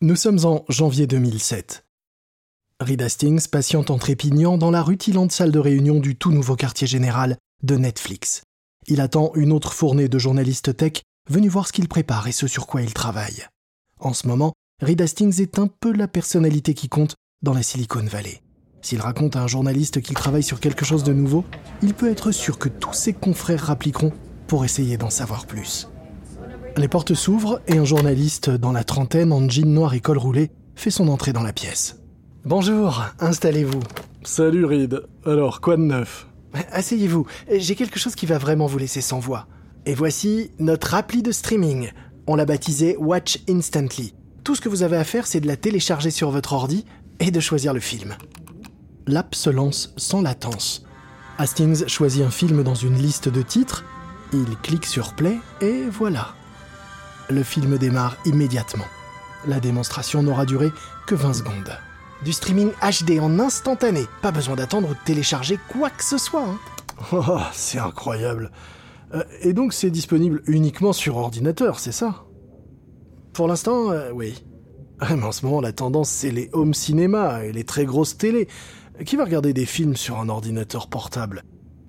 Nous sommes en janvier 2007. Reed Hastings patiente en trépignant dans la rutilante salle de réunion du tout nouveau quartier général de Netflix. Il attend une autre fournée de journalistes tech venus voir ce qu'il prépare et ce sur quoi il travaille. En ce moment, Reed Hastings est un peu la personnalité qui compte dans la Silicon Valley. S'il raconte à un journaliste qu'il travaille sur quelque chose de nouveau, il peut être sûr que tous ses confrères rappliqueront pour essayer d'en savoir plus. Les portes s'ouvrent et un journaliste dans la trentaine en jean noir et col roulé fait son entrée dans la pièce. Bonjour, installez-vous. Salut Reed. Alors, quoi de neuf? Asseyez-vous, j'ai quelque chose qui va vraiment vous laisser sans voix. Et voici notre appli de streaming. On l'a baptisé Watch Instantly. Tout ce que vous avez à faire, c'est de la télécharger sur votre ordi et de choisir le film. L'app se lance sans latence. Hastings choisit un film dans une liste de titres, il clique sur Play et voilà. Le film démarre immédiatement. La démonstration n'aura duré que 20 secondes. Du streaming HD en instantané, pas besoin d'attendre ou de télécharger quoi que ce soit. hein. Oh, c'est incroyable. Euh, et donc, c'est disponible uniquement sur ordinateur, c'est ça? Pour l'instant, euh, oui. Ah, Mais en ce moment, la tendance, c'est les home cinéma et les très grosses télés. Qui va regarder des films sur un ordinateur portable?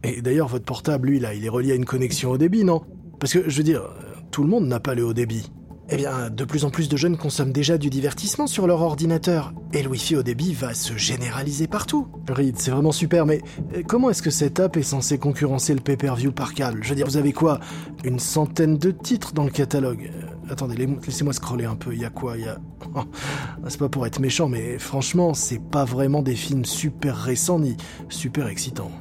Et d'ailleurs, votre portable, lui, là, il est relié à une connexion au débit, non? Parce que, je veux dire, euh, tout le monde n'a pas le haut débit. Eh bien, de plus en plus de jeunes consomment déjà du divertissement sur leur ordinateur, et le Wi-Fi au débit va se généraliser partout. Reed, c'est vraiment super, mais euh, comment est-ce que cette app est censée concurrencer le pay-per-view par câble? Je veux dire, vous avez quoi? Une centaine de titres dans le catalogue Euh, Attendez, laissez-moi scroller un peu. Il y a quoi? Il y a. Oh, c'est pas pour être méchant, mais franchement, c'est pas vraiment des films super récents ni super excitants.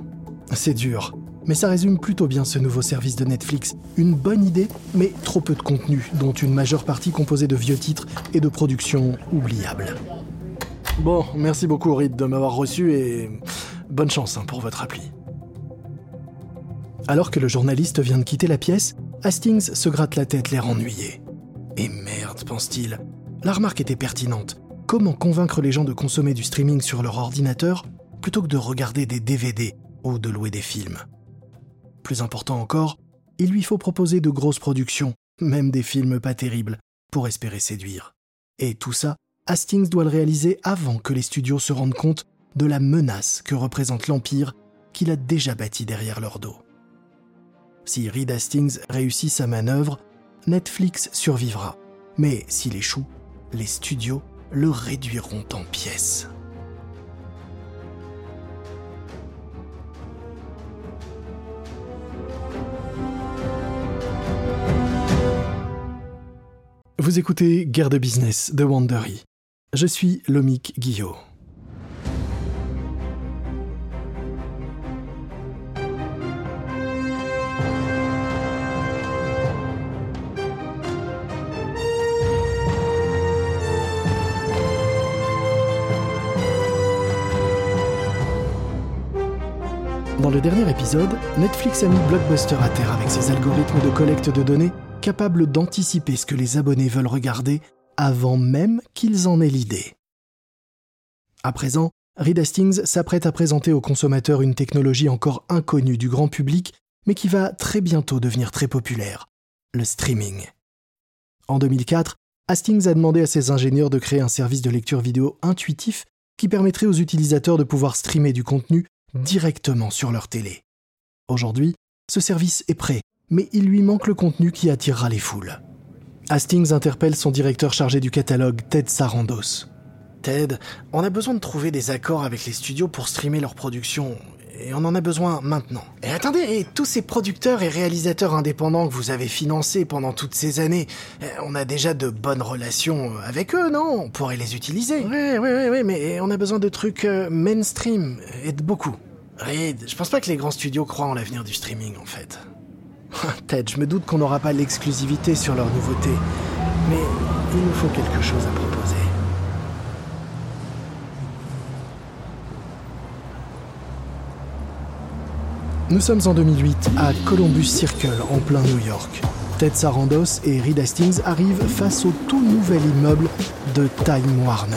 C'est dur. Mais ça résume plutôt bien ce nouveau service de Netflix. Une bonne idée, mais trop peu de contenu, dont une majeure partie composée de vieux titres et de productions oubliables. Bon, merci beaucoup, Reed, de m'avoir reçu et bonne chance hein, pour votre appli. Alors que le journaliste vient de quitter la pièce, Hastings se gratte la tête l'air ennuyé. Et merde, pense-t-il. La remarque était pertinente. Comment convaincre les gens de consommer du streaming sur leur ordinateur plutôt que de regarder des DVD ou de louer des films? Plus important encore, il lui faut proposer de grosses productions, même des films pas terribles, pour espérer séduire. Et tout ça, Hastings doit le réaliser avant que les studios se rendent compte de la menace que représente l'empire qu'il a déjà bâti derrière leur dos. Si Reed Hastings réussit sa manœuvre, Netflix survivra. Mais s'il échoue, les studios le réduiront en pièces. Vous écoutez Guerre de business de Wandery. Je suis Lomik Guillot. Dans le dernier épisode, Netflix a mis Blockbuster à terre avec ses algorithmes de collecte de données capables d'anticiper ce que les abonnés veulent regarder avant même qu'ils en aient l'idée. À présent, Reed Hastings s'apprête à présenter aux consommateurs une technologie encore inconnue du grand public, mais qui va très bientôt devenir très populaire, le streaming. En 2004, Hastings a demandé à ses ingénieurs de créer un service de lecture vidéo intuitif qui permettrait aux utilisateurs de pouvoir streamer du contenu directement sur leur télé. Aujourd'hui, ce service est prêt, mais il lui manque le contenu qui attirera les foules. Hastings interpelle son directeur chargé du catalogue, Ted Sarandos. Ted, on a besoin de trouver des accords avec les studios pour streamer leurs productions, et on en a besoin maintenant. Et attendez, et tous ces producteurs et réalisateurs indépendants que vous avez financés pendant toutes ces années, euh, on a déjà de bonnes relations avec eux, non? On pourrait les utiliser. Ouais, ouais, ouais, ouais, mais on a besoin de trucs euh, mainstream, et de beaucoup. Reed, je pense pas que les grands studios croient en l'avenir du streaming, en fait. Ted, je me doute qu'on n'aura pas l'exclusivité sur leurs nouveautés, mais il nous faut quelque chose à proposer. Nous sommes en 2008 à Columbus Circle, en plein New York. Ted Sarandos et Reed Hastings arrivent face au tout nouvel immeuble de Time Warner.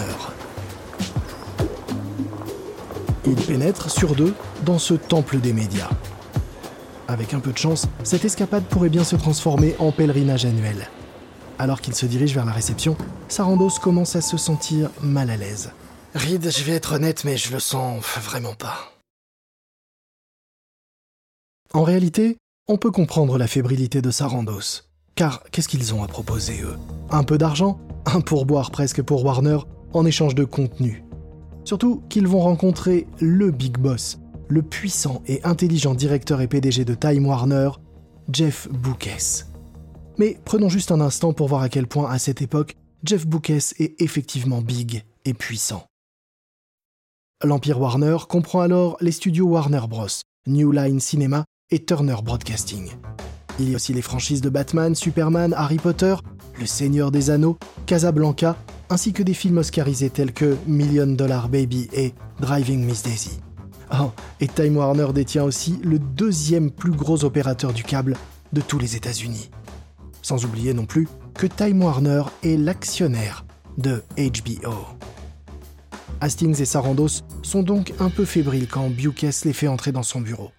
Ils pénètrent sur deux dans ce temple des médias. Avec un peu de chance, cette escapade pourrait bien se transformer en pèlerinage annuel. Alors qu'il se dirige vers la réception, Sarandos commence à se sentir mal à l'aise. Reed, je vais être honnête, mais je le sens vraiment pas. En réalité, on peut comprendre la fébrilité de Sarandos. Car qu'est-ce qu'ils ont à proposer, eux? Un peu d'argent? Un pourboire presque pour Warner en échange de contenu. Surtout qu'ils vont rencontrer le Big Boss, le puissant et intelligent directeur et PDG de Time Warner, Jeff Boukes. Mais prenons juste un instant pour voir à quel point, à cette époque, Jeff Boukes est effectivement big et puissant. L'Empire Warner comprend alors les studios Warner Bros., New Line Cinema et Turner Broadcasting. Il y a aussi les franchises de Batman, Superman, Harry Potter, Le Seigneur des Anneaux, Casablanca, ainsi que des films oscarisés tels que Million Dollar Baby et Driving Miss Daisy. Oh, et Time Warner détient aussi le deuxième plus gros opérateur du câble de tous les États-Unis. Sans oublier non plus que Time Warner est l'actionnaire de HBO. Hastings et Sarandos sont donc un peu fébriles quand Bukes les fait entrer dans son bureau.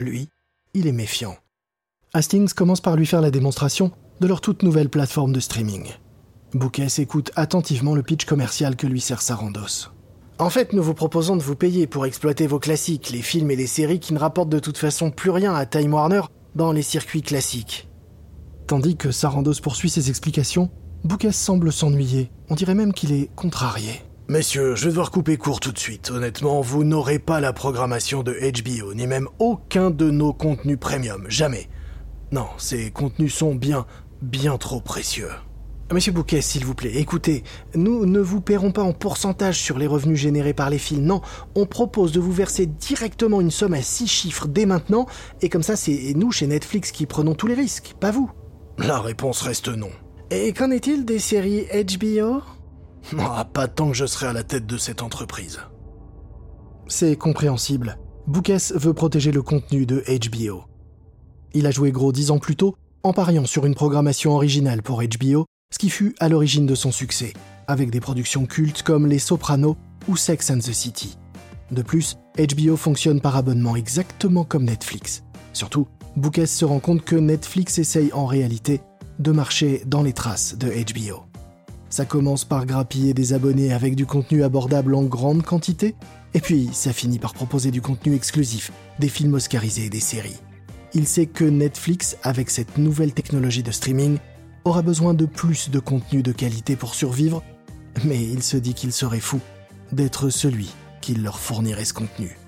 Lui, il est méfiant. Hastings commence par lui faire la démonstration de leur toute nouvelle plateforme de streaming. Bukes écoute attentivement le pitch commercial que lui sert Sarandos. En fait, nous vous proposons de vous payer pour exploiter vos classiques, les films et les séries qui ne rapportent de toute façon plus rien à Time Warner dans les circuits classiques. Tandis que Sarandos poursuit ses explications, Bouquet semble s'ennuyer. On dirait même qu'il est contrarié. Messieurs, je vais devoir couper court tout de suite. Honnêtement, vous n'aurez pas la programmation de HBO, ni même aucun de nos contenus premium. Jamais. Non, ces contenus sont bien, bien trop précieux. Monsieur Bouquet, s'il vous plaît, écoutez, nous ne vous paierons pas en pourcentage sur les revenus générés par les films, non, on propose de vous verser directement une somme à six chiffres dès maintenant, et comme ça c'est nous chez Netflix qui prenons tous les risques, pas vous. La réponse reste non. Et qu'en est-il des séries HBO ah, Pas tant que je serai à la tête de cette entreprise. C'est compréhensible. Boukes veut protéger le contenu de HBO. Il a joué gros dix ans plus tôt en pariant sur une programmation originale pour HBO ce qui fut à l'origine de son succès, avec des productions cultes comme Les Sopranos ou Sex and the City. De plus, HBO fonctionne par abonnement exactement comme Netflix. Surtout, Boukes se rend compte que Netflix essaye en réalité de marcher dans les traces de HBO. Ça commence par grappiller des abonnés avec du contenu abordable en grande quantité, et puis ça finit par proposer du contenu exclusif, des films oscarisés et des séries. Il sait que Netflix, avec cette nouvelle technologie de streaming, aura besoin de plus de contenu de qualité pour survivre, mais il se dit qu'il serait fou d'être celui qui leur fournirait ce contenu.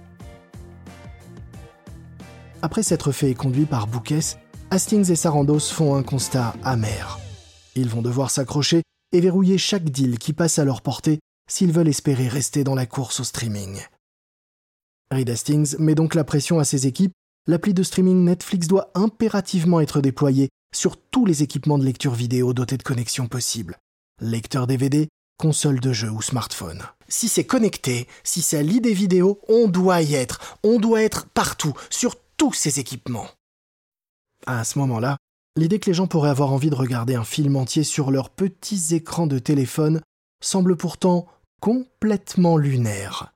Après s'être fait conduit par Bouquet, Hastings et Sarandos font un constat amer. Ils vont devoir s'accrocher et verrouiller chaque deal qui passe à leur portée s'ils veulent espérer rester dans la course au streaming. Reed Hastings met donc la pression à ses équipes. L'appli de streaming Netflix doit impérativement être déployée sur tous les équipements de lecture vidéo dotés de connexions possibles. Lecteur DVD, console de jeu ou smartphone. Si c'est connecté, si ça lit des vidéos, on doit y être. On doit être partout, sur tous ces équipements. À ce moment-là, l'idée que les gens pourraient avoir envie de regarder un film entier sur leurs petits écrans de téléphone semble pourtant complètement lunaire.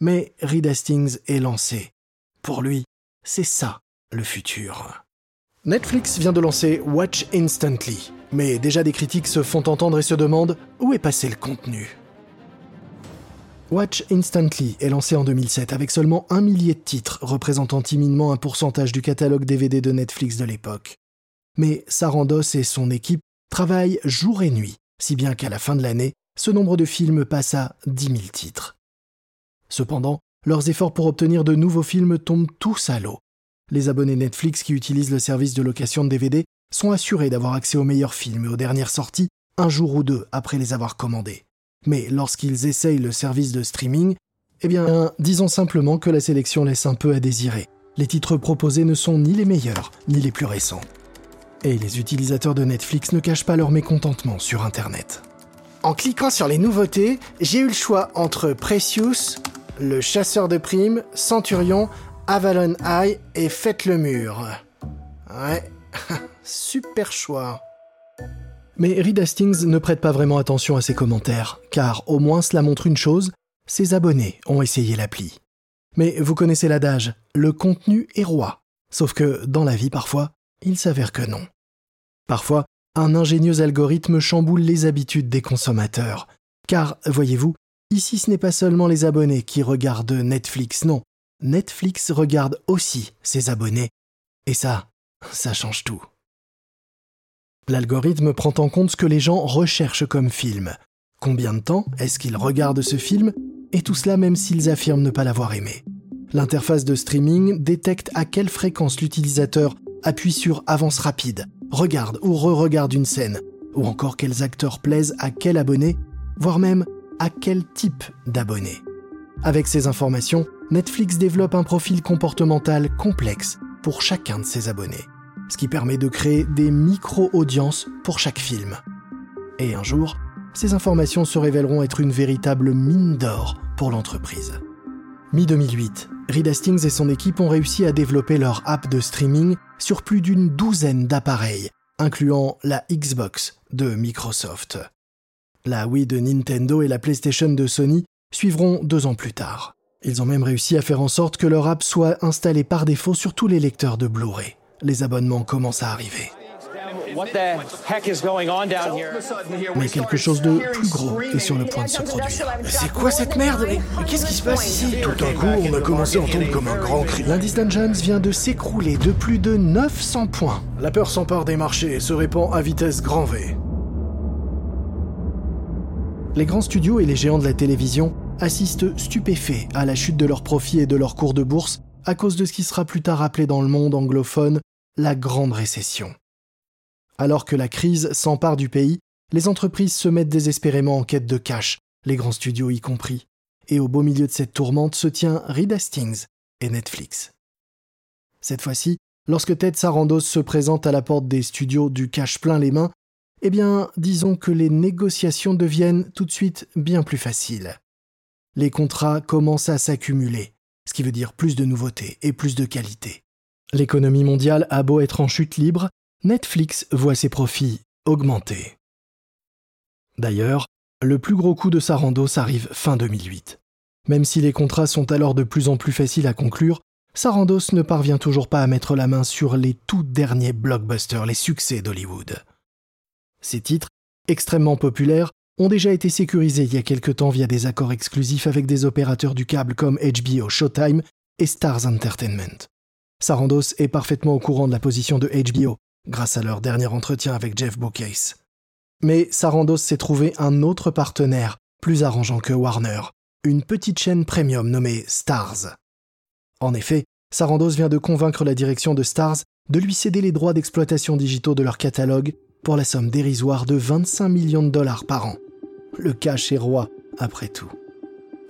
Mais Reed Hastings est lancé. Pour lui, c'est ça le futur. Netflix vient de lancer Watch Instantly, mais déjà des critiques se font entendre et se demandent où est passé le contenu? Watch Instantly est lancé en 2007 avec seulement un millier de titres, représentant timidement un pourcentage du catalogue DVD de Netflix de l'époque. Mais Sarandos et son équipe travaillent jour et nuit, si bien qu'à la fin de l'année, ce nombre de films passe à 10 000 titres. Cependant, leurs efforts pour obtenir de nouveaux films tombent tous à l'eau, les abonnés Netflix qui utilisent le service de location de DVD sont assurés d'avoir accès aux meilleurs films et aux dernières sorties un jour ou deux après les avoir commandés. Mais lorsqu'ils essayent le service de streaming, eh bien, disons simplement que la sélection laisse un peu à désirer. Les titres proposés ne sont ni les meilleurs, ni les plus récents. Et les utilisateurs de Netflix ne cachent pas leur mécontentement sur Internet. En cliquant sur les nouveautés, j'ai eu le choix entre Precious, Le chasseur de primes, Centurion, Avalon High et Faites le mur. Ouais, super choix. Mais Reed Hastings ne prête pas vraiment attention à ses commentaires, car au moins cela montre une chose, ses abonnés ont essayé l'appli. Mais vous connaissez l'adage, le contenu est roi. Sauf que, dans la vie parfois, il s'avère que non. Parfois, un ingénieux algorithme chamboule les habitudes des consommateurs. Car, voyez-vous, ici ce n'est pas seulement les abonnés qui regardent Netflix, non. Netflix regarde aussi ses abonnés. Et ça, ça change tout. L'algorithme prend en compte ce que les gens recherchent comme film. Combien de temps est-ce qu'ils regardent ce film Et tout cela même s'ils affirment ne pas l'avoir aimé. L'interface de streaming détecte à quelle fréquence l'utilisateur appuie sur avance rapide, regarde ou re-regarde une scène, ou encore quels acteurs plaisent à quel abonné, voire même à quel type d'abonné. Avec ces informations, Netflix développe un profil comportemental complexe pour chacun de ses abonnés, ce qui permet de créer des micro-audiences pour chaque film. Et un jour, ces informations se révéleront être une véritable mine d'or pour l'entreprise. Mi-2008, Reed Hastings et son équipe ont réussi à développer leur app de streaming sur plus d'une douzaine d'appareils, incluant la Xbox de Microsoft. La Wii de Nintendo et la PlayStation de Sony suivront deux ans plus tard. Ils ont même réussi à faire en sorte que leur app soit installée par défaut sur tous les lecteurs de Blu-ray. Les abonnements commencent à arriver. Mais quelque chose de plus gros est sur le point de se produire. C'est quoi cette merde? Mais, qu'est-ce qui se passe ici? Tout d'un coup, on a commencé à entendre comme un grand cri. L'Indice Dungeons vient de s'écrouler de plus de 900 points. La peur s'empare des marchés et se répand à vitesse grand V. Les grands studios et les géants de la télévision assistent stupéfaits à la chute de leurs profits et de leurs cours de bourse à cause de ce qui sera plus tard appelé dans le monde anglophone la Grande Récession. Alors que la crise s'empare du pays, les entreprises se mettent désespérément en quête de cash, les grands studios y compris. Et au beau milieu de cette tourmente se tient Reed Hastings et Netflix. Cette fois-ci, lorsque Ted Sarandos se présente à la porte des studios du cash plein les mains, eh bien, disons que les négociations deviennent tout de suite bien plus faciles. Les contrats commencent à s'accumuler, ce qui veut dire plus de nouveautés et plus de qualité. L'économie mondiale a beau être en chute libre, Netflix voit ses profits augmenter. D'ailleurs, le plus gros coup de Sarandos arrive fin 2008. Même si les contrats sont alors de plus en plus faciles à conclure, Sarandos ne parvient toujours pas à mettre la main sur les tout derniers blockbusters, les succès d'Hollywood. Ces titres, extrêmement populaires, ont déjà été sécurisés il y a quelque temps via des accords exclusifs avec des opérateurs du câble comme HBO, Showtime et Stars Entertainment. Sarandos est parfaitement au courant de la position de HBO, grâce à leur dernier entretien avec Jeff Bookcase. Mais Sarandos s'est trouvé un autre partenaire, plus arrangeant que Warner, une petite chaîne premium nommée Stars. En effet, Sarandos vient de convaincre la direction de Stars de lui céder les droits d'exploitation digitaux de leur catalogue pour la somme dérisoire de 25 millions de dollars par an. Le cash est roi, après tout.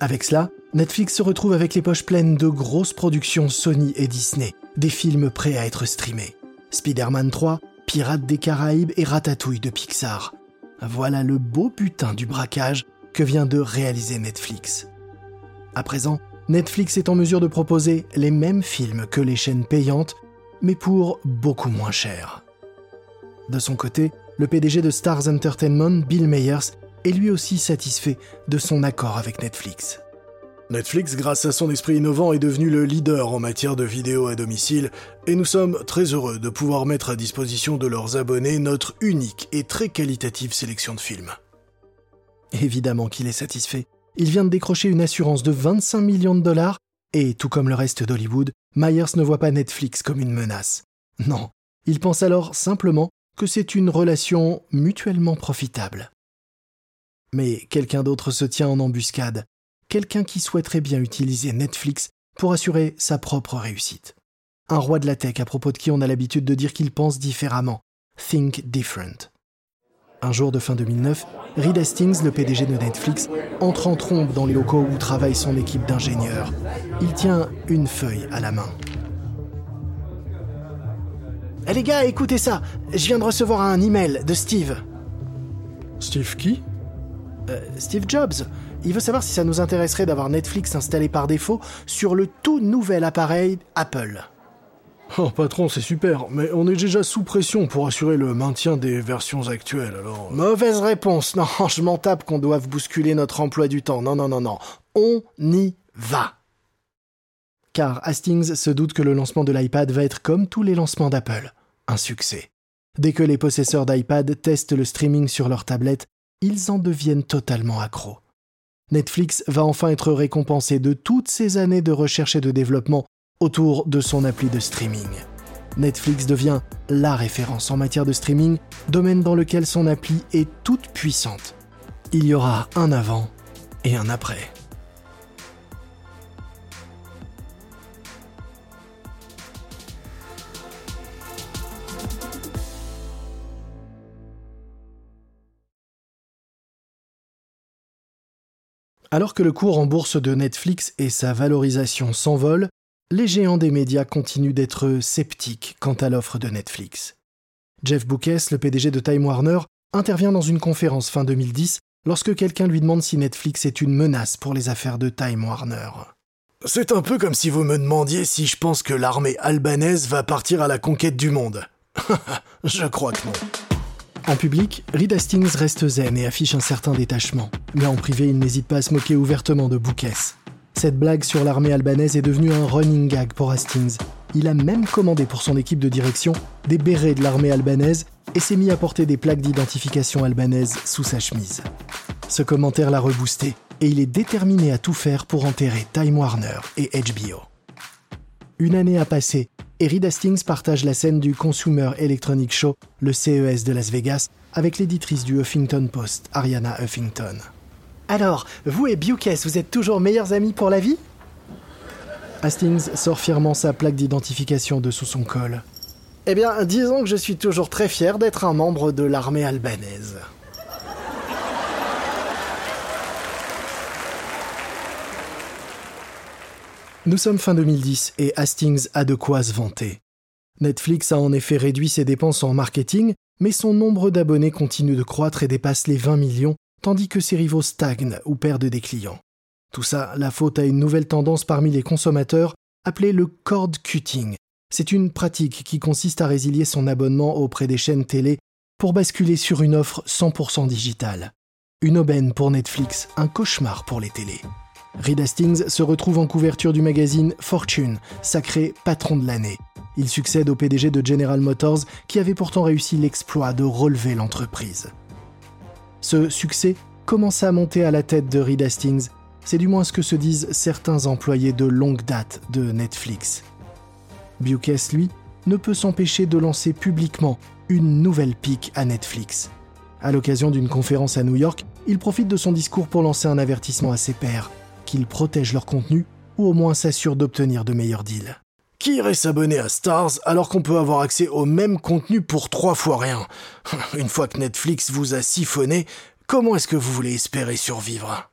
Avec cela, Netflix se retrouve avec les poches pleines de grosses productions Sony et Disney, des films prêts à être streamés. Spider-Man 3, Pirates des Caraïbes et Ratatouille de Pixar. Voilà le beau butin du braquage que vient de réaliser Netflix. À présent, Netflix est en mesure de proposer les mêmes films que les chaînes payantes, mais pour beaucoup moins cher. De son côté, le PDG de Stars Entertainment, Bill Meyers, est lui aussi satisfait de son accord avec Netflix. Netflix, grâce à son esprit innovant, est devenu le leader en matière de vidéo à domicile, et nous sommes très heureux de pouvoir mettre à disposition de leurs abonnés notre unique et très qualitative sélection de films. Évidemment qu'il est satisfait. Il vient de décrocher une assurance de 25 millions de dollars, et tout comme le reste d'Hollywood, Myers ne voit pas Netflix comme une menace. Non, il pense alors simplement que c'est une relation mutuellement profitable. Mais quelqu'un d'autre se tient en embuscade, quelqu'un qui souhaiterait bien utiliser Netflix pour assurer sa propre réussite. Un roi de la tech à propos de qui on a l'habitude de dire qu'il pense différemment. Think different. Un jour de fin 2009, Reed Hastings, le PDG de Netflix, entre en trompe dans les locaux où travaille son équipe d'ingénieurs. Il tient une feuille à la main. Eh les gars, écoutez ça Je viens de recevoir un email de Steve. Steve qui? Euh, Steve Jobs. Il veut savoir si ça nous intéresserait d'avoir Netflix installé par défaut sur le tout nouvel appareil Apple. Oh patron, c'est super, mais on est déjà sous pression pour assurer le maintien des versions actuelles, alors... Euh. Mauvaise réponse, non, je m'en tape qu'on doive bousculer notre emploi du temps, non, non, non, non, on y va Car Hastings se doute que le lancement de l'iPad va être comme tous les lancements d'Apple, un succès. Dès que les possesseurs d'iPad testent le streaming sur leur tablette, ils en deviennent totalement accros. Netflix va enfin être récompensé de toutes ces années de recherche et de développement autour de son appli de streaming. Netflix devient la référence en matière de streaming, domaine dans lequel son appli est toute puissante. Il y aura un avant et un après. Alors que le cours en bourse de Netflix et sa valorisation s'envolent, les géants des médias continuent d'être sceptiques quant à l'offre de Netflix. Jeff Boukes, le PDG de Time Warner, intervient dans une conférence fin 2010 lorsque quelqu'un lui demande si Netflix est une menace pour les affaires de Time Warner. C'est un peu comme si vous me demandiez si je pense que l'armée albanaise va partir à la conquête du monde. je crois que. En public, Reed Hastings reste zen et affiche un certain détachement, mais en privé, il n'hésite pas à se moquer ouvertement de Boukes. Cette blague sur l'armée albanaise est devenue un running gag pour Hastings. Il a même commandé pour son équipe de direction des bérets de l'armée albanaise et s'est mis à porter des plaques d'identification albanaise sous sa chemise. Ce commentaire l'a reboosté et il est déterminé à tout faire pour enterrer Time Warner et HBO. Une année a passé et Reed Hastings partage la scène du Consumer Electronic Show, le CES de Las Vegas, avec l'éditrice du Huffington Post, Ariana Huffington. Alors, vous et Bukes, vous êtes toujours meilleurs amis pour la vie? Hastings sort fièrement sa plaque d'identification de sous son col. Eh bien, disons que je suis toujours très fier d'être un membre de l'armée albanaise. Nous sommes fin 2010 et Hastings a de quoi se vanter. Netflix a en effet réduit ses dépenses en marketing, mais son nombre d'abonnés continue de croître et dépasse les 20 millions, tandis que ses rivaux stagnent ou perdent des clients. Tout ça, la faute à une nouvelle tendance parmi les consommateurs, appelée le cord cutting. C'est une pratique qui consiste à résilier son abonnement auprès des chaînes télé pour basculer sur une offre 100% digitale. Une aubaine pour Netflix, un cauchemar pour les télés. Reed Hastings se retrouve en couverture du magazine Fortune, sacré patron de l'année. Il succède au PDG de General Motors qui avait pourtant réussi l'exploit de relever l'entreprise. Ce succès commence à monter à la tête de Reed Hastings, c'est du moins ce que se disent certains employés de longue date de Netflix. Bukes, lui, ne peut s'empêcher de lancer publiquement une nouvelle pique à Netflix. À l'occasion d'une conférence à New York, il profite de son discours pour lancer un avertissement à ses pairs qu'ils protègent leur contenu ou au moins s'assurent d'obtenir de meilleurs deals. Qui irait s'abonner à Stars alors qu'on peut avoir accès au même contenu pour trois fois rien? Une fois que Netflix vous a siphonné, comment est-ce que vous voulez espérer survivre?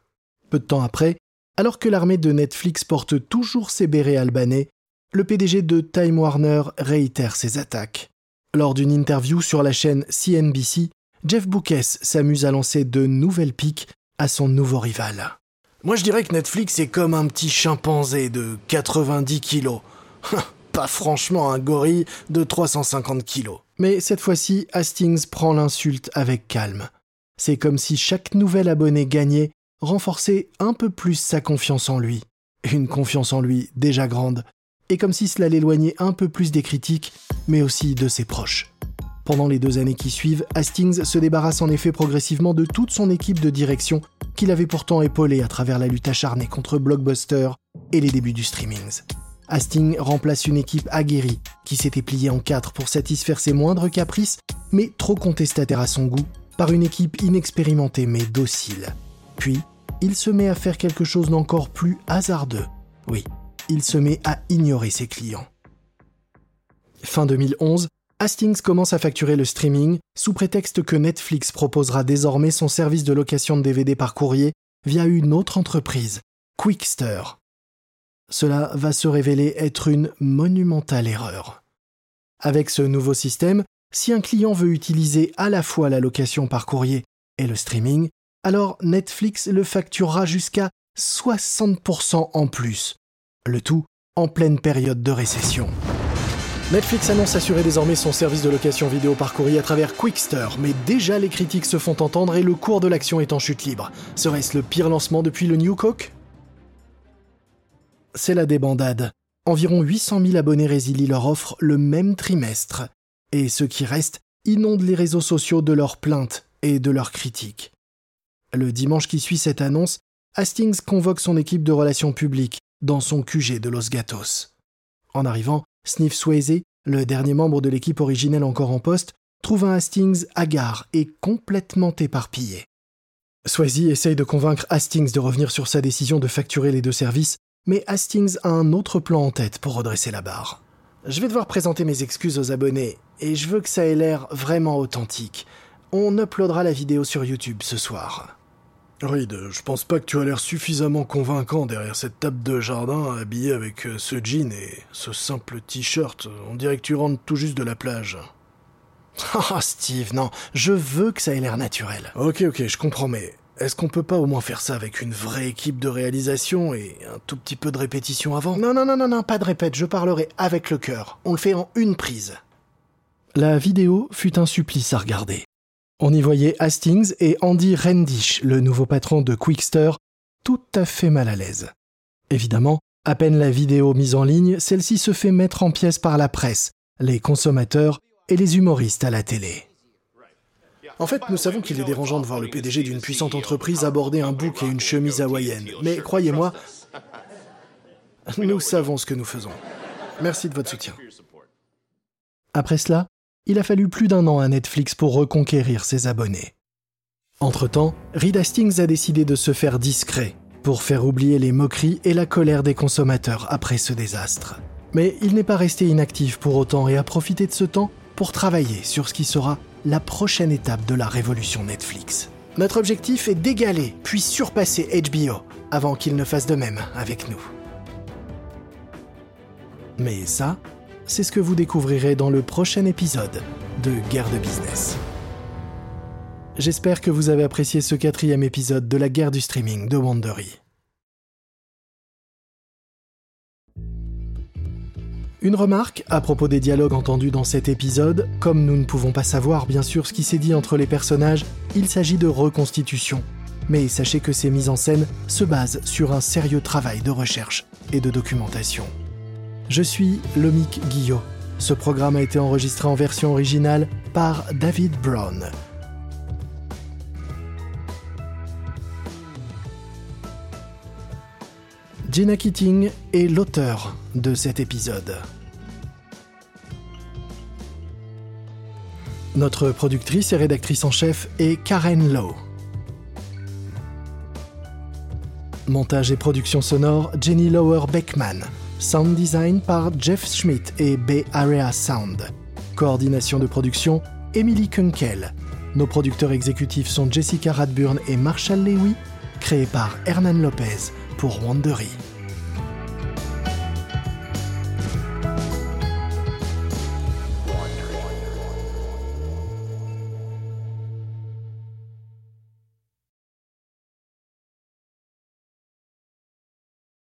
Peu de temps après, alors que l'armée de Netflix porte toujours ses bérets albanais, le PDG de Time Warner réitère ses attaques. Lors d'une interview sur la chaîne CNBC, Jeff Boukes s'amuse à lancer de nouvelles piques à son nouveau rival. Moi je dirais que Netflix est comme un petit chimpanzé de 90 kilos. Pas franchement un gorille de 350 kilos. Mais cette fois-ci, Hastings prend l'insulte avec calme. C'est comme si chaque nouvel abonné gagné renforçait un peu plus sa confiance en lui. Une confiance en lui déjà grande, et comme si cela l'éloignait un peu plus des critiques, mais aussi de ses proches. Pendant les deux années qui suivent, Hastings se débarrasse en effet progressivement de toute son équipe de direction qu'il avait pourtant épaulée à travers la lutte acharnée contre Blockbuster et les débuts du streaming. Hastings remplace une équipe aguerrie qui s'était pliée en quatre pour satisfaire ses moindres caprices, mais trop contestataire à son goût, par une équipe inexpérimentée mais docile. Puis, il se met à faire quelque chose d'encore plus hasardeux. Oui, il se met à ignorer ses clients. Fin 2011, Hastings commence à facturer le streaming sous prétexte que Netflix proposera désormais son service de location de DVD par courrier via une autre entreprise, Quickster. Cela va se révéler être une monumentale erreur. Avec ce nouveau système, si un client veut utiliser à la fois la location par courrier et le streaming, alors Netflix le facturera jusqu'à 60% en plus. Le tout en pleine période de récession. Netflix annonce assurer désormais son service de location vidéo par à travers Quickster, mais déjà les critiques se font entendre et le cours de l'action est en chute libre. Serait-ce le pire lancement depuis le New Coke? C'est la débandade. Environ 800 000 abonnés résilient leur offre le même trimestre. Et ceux qui restent inondent les réseaux sociaux de leurs plaintes et de leurs critiques. Le dimanche qui suit cette annonce, Hastings convoque son équipe de relations publiques dans son QG de Los Gatos. En arrivant, Sniff Swayze, le dernier membre de l'équipe originelle encore en poste, trouve un Hastings hagard et complètement éparpillé. Swayze essaye de convaincre Hastings de revenir sur sa décision de facturer les deux services, mais Hastings a un autre plan en tête pour redresser la barre. Je vais devoir présenter mes excuses aux abonnés, et je veux que ça ait l'air vraiment authentique. On uploadera la vidéo sur YouTube ce soir. Reed, je pense pas que tu as l'air suffisamment convaincant derrière cette table de jardin habillée avec euh, ce jean et ce simple t-shirt. On dirait que tu rentres tout juste de la plage. Oh Steve, non, je veux que ça ait l'air naturel. Ok, ok, je comprends, mais est-ce qu'on peut pas au moins faire ça avec une vraie équipe de réalisation et un tout petit peu de répétition avant? Non, non, non, non, non, pas de répète, je parlerai avec le cœur. On le fait en une prise. La vidéo fut un supplice à regarder. On y voyait Hastings et Andy Rendish, le nouveau patron de Quickster, tout à fait mal à l'aise. Évidemment, à peine la vidéo mise en ligne, celle-ci se fait mettre en pièces par la presse, les consommateurs et les humoristes à la télé. En fait, nous savons qu'il est dérangeant de voir le PDG d'une puissante entreprise aborder un bouc et une chemise hawaïenne. Mais croyez-moi, nous savons ce que nous faisons. Merci de votre soutien. Après cela, il a fallu plus d'un an à Netflix pour reconquérir ses abonnés. Entre-temps, Reed Hastings a décidé de se faire discret pour faire oublier les moqueries et la colère des consommateurs après ce désastre. Mais il n'est pas resté inactif pour autant et a profité de ce temps pour travailler sur ce qui sera la prochaine étape de la révolution Netflix. Notre objectif est d'égaler, puis surpasser HBO, avant qu'il ne fasse de même avec nous. Mais ça, c'est ce que vous découvrirez dans le prochain épisode de Guerre de Business. J'espère que vous avez apprécié ce quatrième épisode de la guerre du streaming de Wandery. Une remarque à propos des dialogues entendus dans cet épisode, comme nous ne pouvons pas savoir bien sûr ce qui s'est dit entre les personnages, il s'agit de reconstitution. Mais sachez que ces mises en scène se basent sur un sérieux travail de recherche et de documentation. Je suis Lomic Guillot. Ce programme a été enregistré en version originale par David Brown. Jenna Keating est l'auteur de cet épisode. Notre productrice et rédactrice en chef est Karen Lowe. Montage et production sonore Jenny Lower Beckman. Sound design par Jeff Schmidt et Bay Area Sound. Coordination de production Emily Kunkel. Nos producteurs exécutifs sont Jessica Radburn et Marshall Lewy, créés par Hernan Lopez pour Wandery.